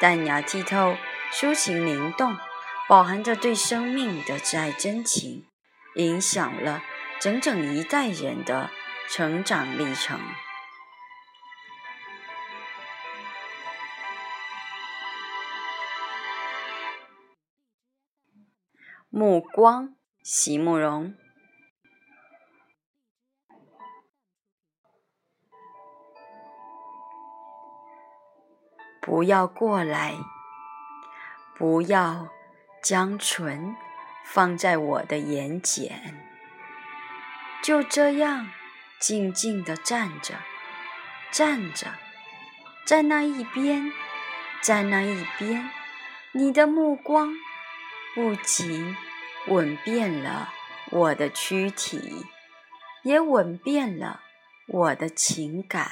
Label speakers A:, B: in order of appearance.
A: 淡雅剔透，抒情灵动，饱含着对生命的挚爱真情，影响了整整一代人的成长历程。目光，席慕容。不要过来，不要将唇放在我的眼睑，就这样静静地站着，站着，在那一边，在那一边，你的目光不仅吻遍了我的躯体，也吻遍了我的情感。